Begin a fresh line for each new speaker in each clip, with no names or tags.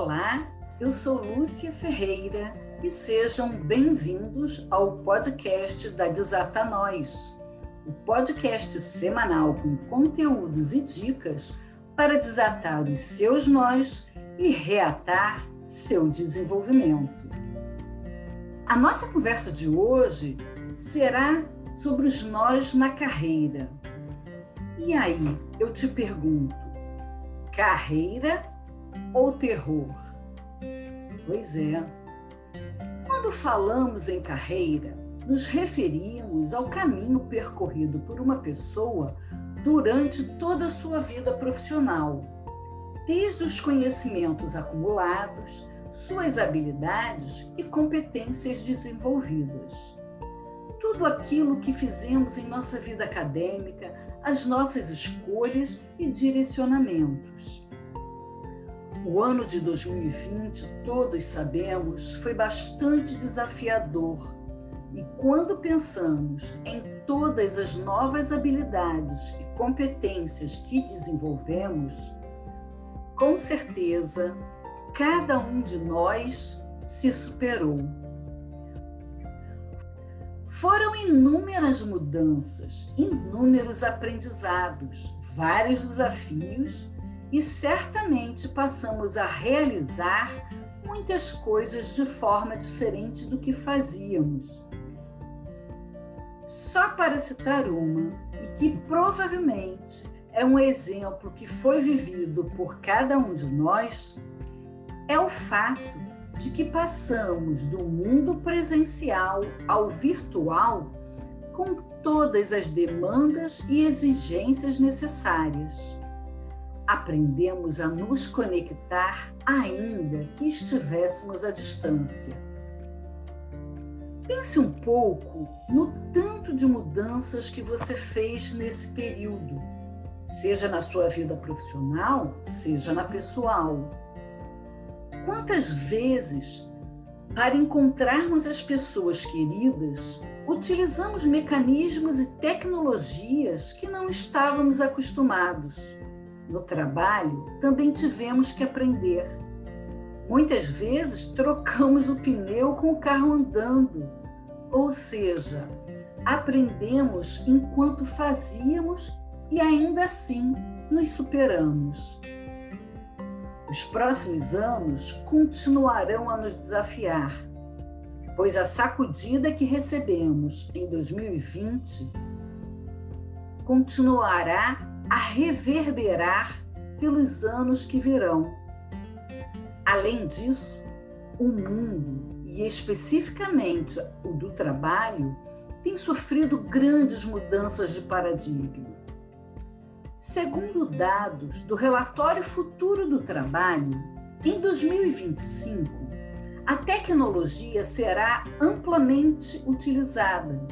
Olá, eu sou Lúcia Ferreira e sejam bem-vindos ao podcast da Desata Nós, o podcast semanal com conteúdos e dicas para desatar os seus nós e reatar seu desenvolvimento. A nossa conversa de hoje será sobre os nós na carreira. E aí, eu te pergunto, carreira ou terror? Pois é. Quando falamos em carreira, nos referimos ao caminho percorrido por uma pessoa durante toda a sua vida profissional, desde os conhecimentos acumulados, suas habilidades e competências desenvolvidas. Tudo aquilo que fizemos em nossa vida acadêmica, as nossas escolhas e direcionamentos. O ano de 2020, todos sabemos, foi bastante desafiador. E quando pensamos em todas as novas habilidades e competências que desenvolvemos, com certeza cada um de nós se superou. Foram inúmeras mudanças, inúmeros aprendizados, vários desafios e certamente passamos a realizar muitas coisas de forma diferente do que fazíamos. Só para citar uma, e que provavelmente é um exemplo que foi vivido por cada um de nós, é o fato de que passamos do mundo presencial ao virtual com todas as demandas e exigências necessárias aprendemos a nos conectar ainda que estivéssemos à distância. Pense um pouco no tanto de mudanças que você fez nesse período, seja na sua vida profissional, seja na pessoal. Quantas vezes, para encontrarmos as pessoas queridas, utilizamos mecanismos e tecnologias que não estávamos acostumados? No trabalho, também tivemos que aprender. Muitas vezes trocamos o pneu com o carro andando, ou seja, aprendemos enquanto fazíamos e ainda assim nos superamos. Os próximos anos continuarão a nos desafiar, pois a sacudida que recebemos em 2020 continuará a reverberar pelos anos que virão. Além disso, o mundo, e especificamente o do trabalho, tem sofrido grandes mudanças de paradigma. Segundo dados do Relatório Futuro do Trabalho, em 2025, a tecnologia será amplamente utilizada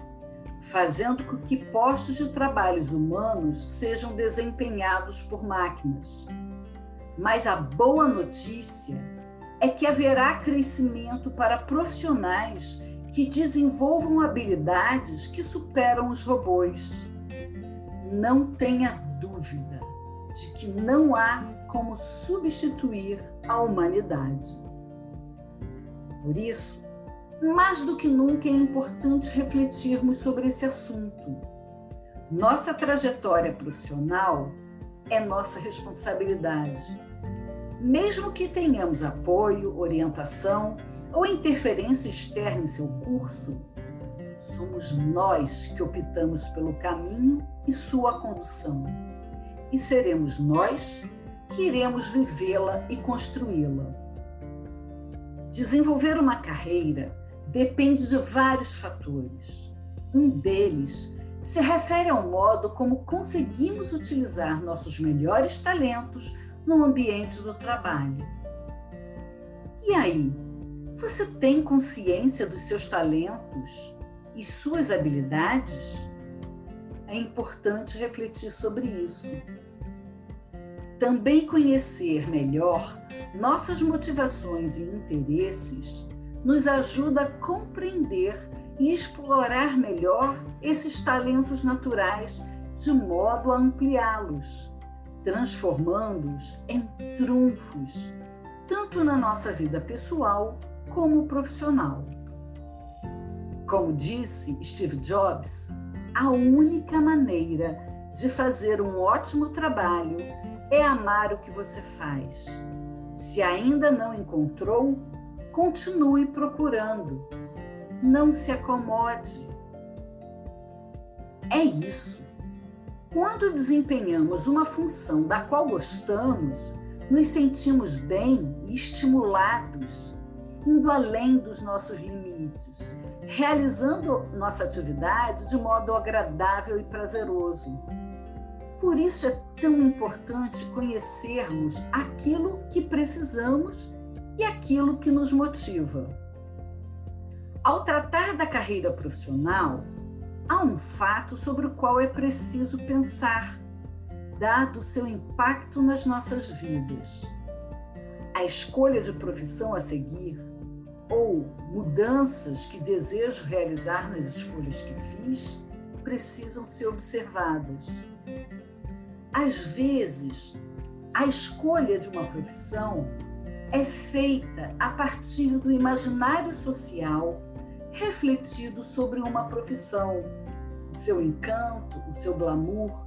fazendo com que postos de trabalhos humanos sejam desempenhados por máquinas. Mas a boa notícia é que haverá crescimento para profissionais que desenvolvam habilidades que superam os robôs. Não tenha dúvida de que não há como substituir a humanidade. Por isso, mais do que nunca é importante refletirmos sobre esse assunto. Nossa trajetória profissional é nossa responsabilidade. Mesmo que tenhamos apoio, orientação ou interferência externa em seu curso, somos nós que optamos pelo caminho e sua condução. E seremos nós que iremos vivê-la e construí-la. Desenvolver uma carreira depende de vários fatores. Um deles se refere ao modo como conseguimos utilizar nossos melhores talentos no ambiente do trabalho. E aí, você tem consciência dos seus talentos e suas habilidades? É importante refletir sobre isso. Também conhecer melhor nossas motivações e interesses nos ajuda a compreender e explorar melhor esses talentos naturais de modo a ampliá-los, transformando-os em trunfos tanto na nossa vida pessoal como profissional. Como disse Steve Jobs, a única maneira de fazer um ótimo trabalho é amar o que você faz. Se ainda não encontrou, continue procurando. Não se acomode. É isso. Quando desempenhamos uma função da qual gostamos, nos sentimos bem e estimulados, indo além dos nossos limites, realizando nossa atividade de modo agradável e prazeroso. Por isso é tão importante conhecermos aquilo que precisamos e aquilo que nos motiva. Ao tratar da carreira profissional, há um fato sobre o qual é preciso pensar, dado seu impacto nas nossas vidas. A escolha de profissão a seguir ou mudanças que desejo realizar nas escolhas que fiz precisam ser observadas. Às vezes, a escolha de uma profissão é feita a partir do imaginário social refletido sobre uma profissão, o seu encanto, o seu glamour,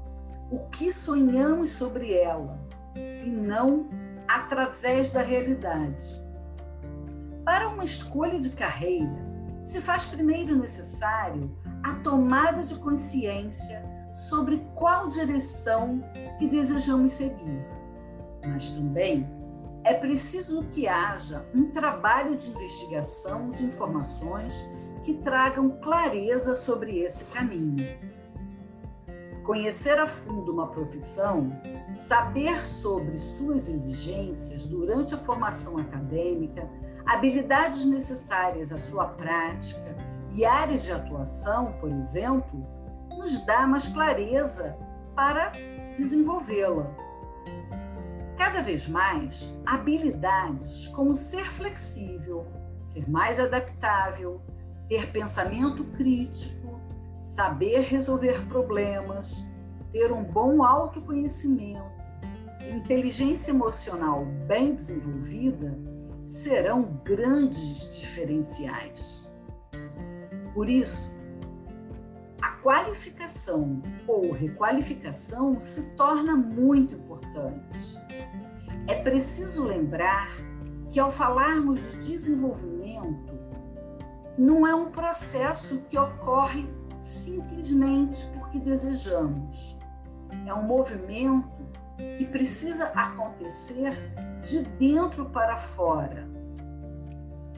o que sonhamos sobre ela, e não através da realidade. Para uma escolha de carreira, se faz primeiro necessário a tomada de consciência sobre qual direção que desejamos seguir, mas também é preciso que haja um trabalho de investigação de informações que tragam clareza sobre esse caminho. Conhecer a fundo uma profissão, saber sobre suas exigências durante a formação acadêmica, habilidades necessárias à sua prática e áreas de atuação, por exemplo, nos dá mais clareza para desenvolvê-la. Cada vez mais, habilidades como ser flexível, ser mais adaptável, ter pensamento crítico, saber resolver problemas, ter um bom autoconhecimento, inteligência emocional bem desenvolvida serão grandes diferenciais. Por isso, a qualificação ou requalificação se torna muito importante. É preciso lembrar que, ao falarmos de desenvolvimento, não é um processo que ocorre simplesmente porque desejamos. É um movimento que precisa acontecer de dentro para fora.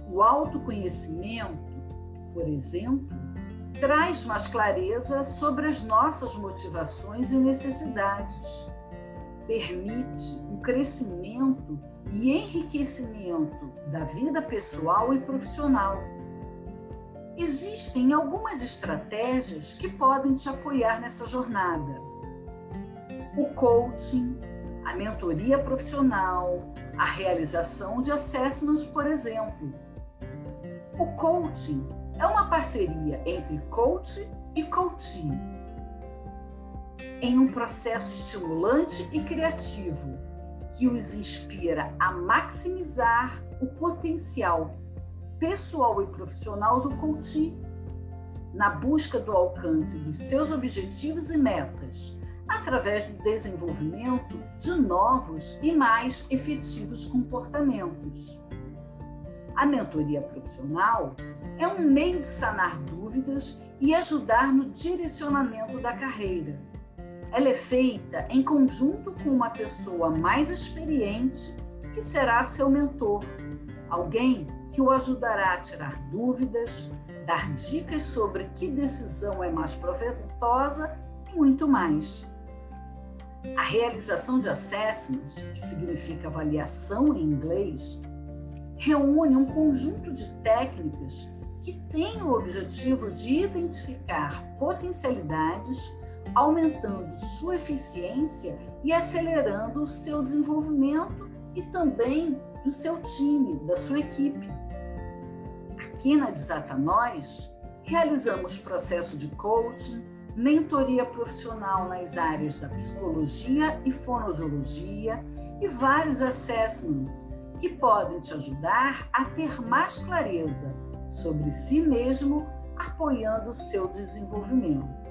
O autoconhecimento, por exemplo, traz mais clareza sobre as nossas motivações e necessidades. Permite o crescimento e enriquecimento da vida pessoal e profissional Existem algumas estratégias que podem te apoiar nessa jornada. O coaching, a mentoria profissional, a realização de assessments, por exemplo. O coaching é uma parceria entre coach e coaching, em um processo estimulante e criativo que os inspira a maximizar o potencial pessoal e profissional do coaching, na busca do alcance dos seus objetivos e metas, através do desenvolvimento de novos e mais efetivos comportamentos. A mentoria profissional é um meio de sanar dúvidas e ajudar no direcionamento da carreira. Ela é feita em conjunto com uma pessoa mais experiente que será seu mentor, alguém que o ajudará a tirar dúvidas, dar dicas sobre que decisão é mais proveitosa e muito mais. A realização de assessments, que significa avaliação em inglês, reúne um conjunto de técnicas que têm o objetivo de identificar potencialidades, aumentando sua eficiência e acelerando o seu desenvolvimento e também do seu time, da sua equipe. Aqui na Desata Nós, realizamos processo de coaching, mentoria profissional nas áreas da psicologia e fonoaudiologia e vários assessments que podem te ajudar a ter mais clareza sobre si mesmo, apoiando o seu desenvolvimento.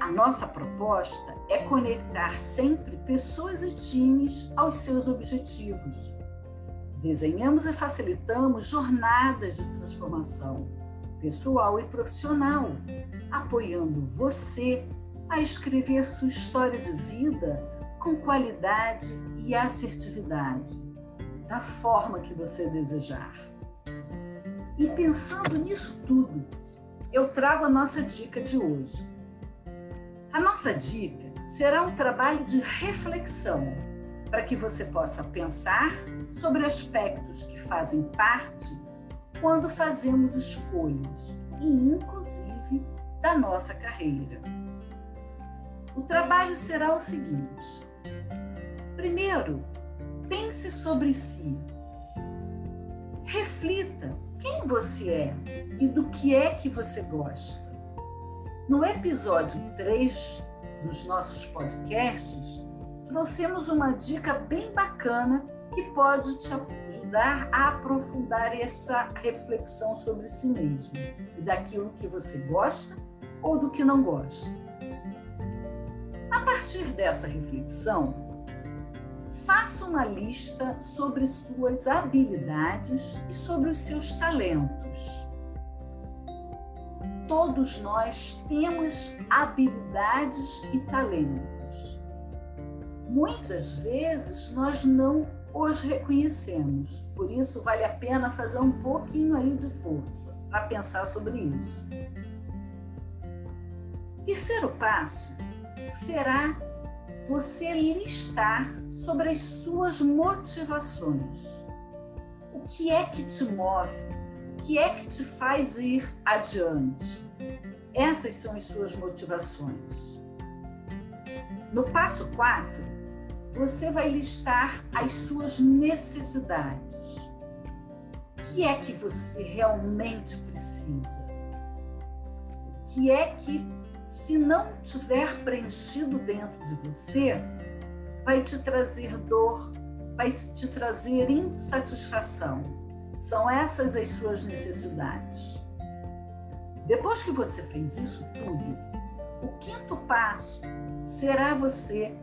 A nossa proposta é conectar sempre pessoas e times aos seus objetivos. Desenhamos e facilitamos jornadas de transformação pessoal e profissional, apoiando você a escrever sua história de vida com qualidade e assertividade, da forma que você desejar. E pensando nisso tudo, eu trago a nossa dica de hoje. A nossa dica será um trabalho de reflexão para que você possa pensar sobre aspectos que fazem parte quando fazemos escolhas e, inclusive, da nossa carreira. O trabalho será o seguinte: primeiro, pense sobre si. Reflita quem você é e do que é que você gosta. No episódio 3 dos nossos podcasts, trouxemos uma dica bem bacana que pode te ajudar a aprofundar essa reflexão sobre si mesmo e daquilo que você gosta ou do que não gosta. A partir dessa reflexão, faça uma lista sobre suas habilidades e sobre os seus talentos. Todos nós temos habilidades e talentos. Muitas vezes nós não os reconhecemos. Por isso, vale a pena fazer um pouquinho aí de força para pensar sobre isso. Terceiro passo será você listar sobre as suas motivações. O que é que te move? Que é que te faz ir adiante? Essas são as suas motivações. No passo 4, você vai listar as suas necessidades. O que é que você realmente precisa? O que é que, se não tiver preenchido dentro de você, vai te trazer dor, vai te trazer insatisfação? São essas as suas necessidades. Depois que você fez isso tudo, o quinto passo será você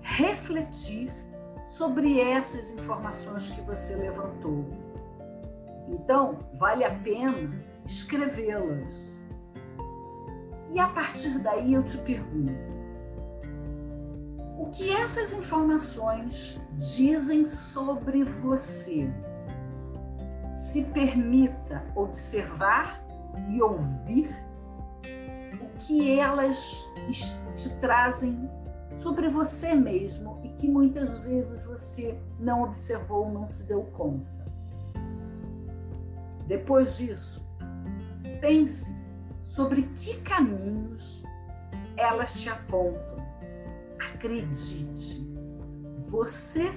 refletir sobre essas informações que você levantou. Então, vale a pena escrevê-las. E a partir daí eu te pergunto: o que essas informações dizem sobre você? Se permita observar e ouvir o que elas te trazem sobre você mesmo e que muitas vezes você não observou, não se deu conta. Depois disso, pense sobre que caminhos elas te apontam. Acredite, você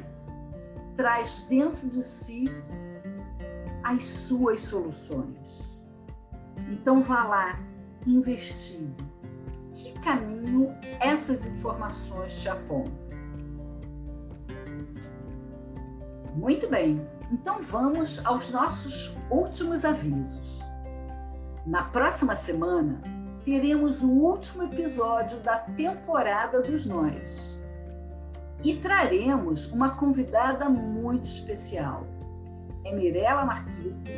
traz dentro de si as suas soluções. Então vá lá, investigue que caminho essas informações te apontam? Muito bem, então vamos aos nossos últimos avisos. Na próxima semana, teremos o último episódio da temporada dos Nós. E traremos uma convidada muito especial. É Mirella Marquito.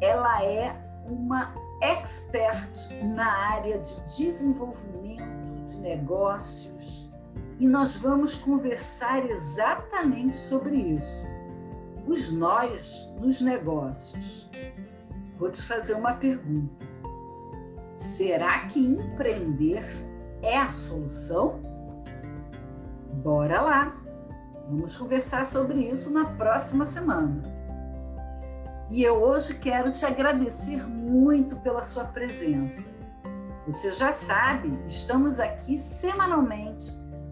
Ela é uma expert na área de desenvolvimento de negócios e nós vamos conversar exatamente sobre isso. Os nós nos negócios. Vou te fazer uma pergunta. Será que empreender é a solução? Bora lá! Vamos conversar sobre isso na próxima semana. E eu hoje quero te agradecer muito pela sua presença. Você já sabe, estamos aqui semanalmente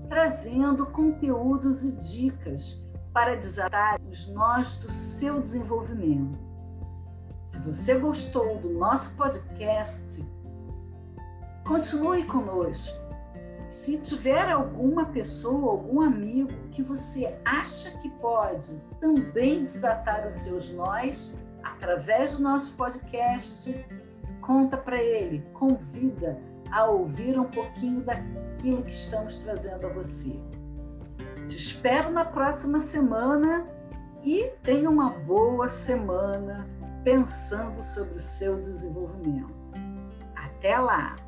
trazendo conteúdos e dicas para desatar os nós do seu desenvolvimento. Se você gostou do nosso podcast, continue conosco. Se tiver alguma pessoa, algum amigo que você acha que pode também desatar os seus nós através do nosso podcast, conta para ele, convida a ouvir um pouquinho daquilo que estamos trazendo a você. Te espero na próxima semana e tenha uma boa semana pensando sobre o seu desenvolvimento. Até lá!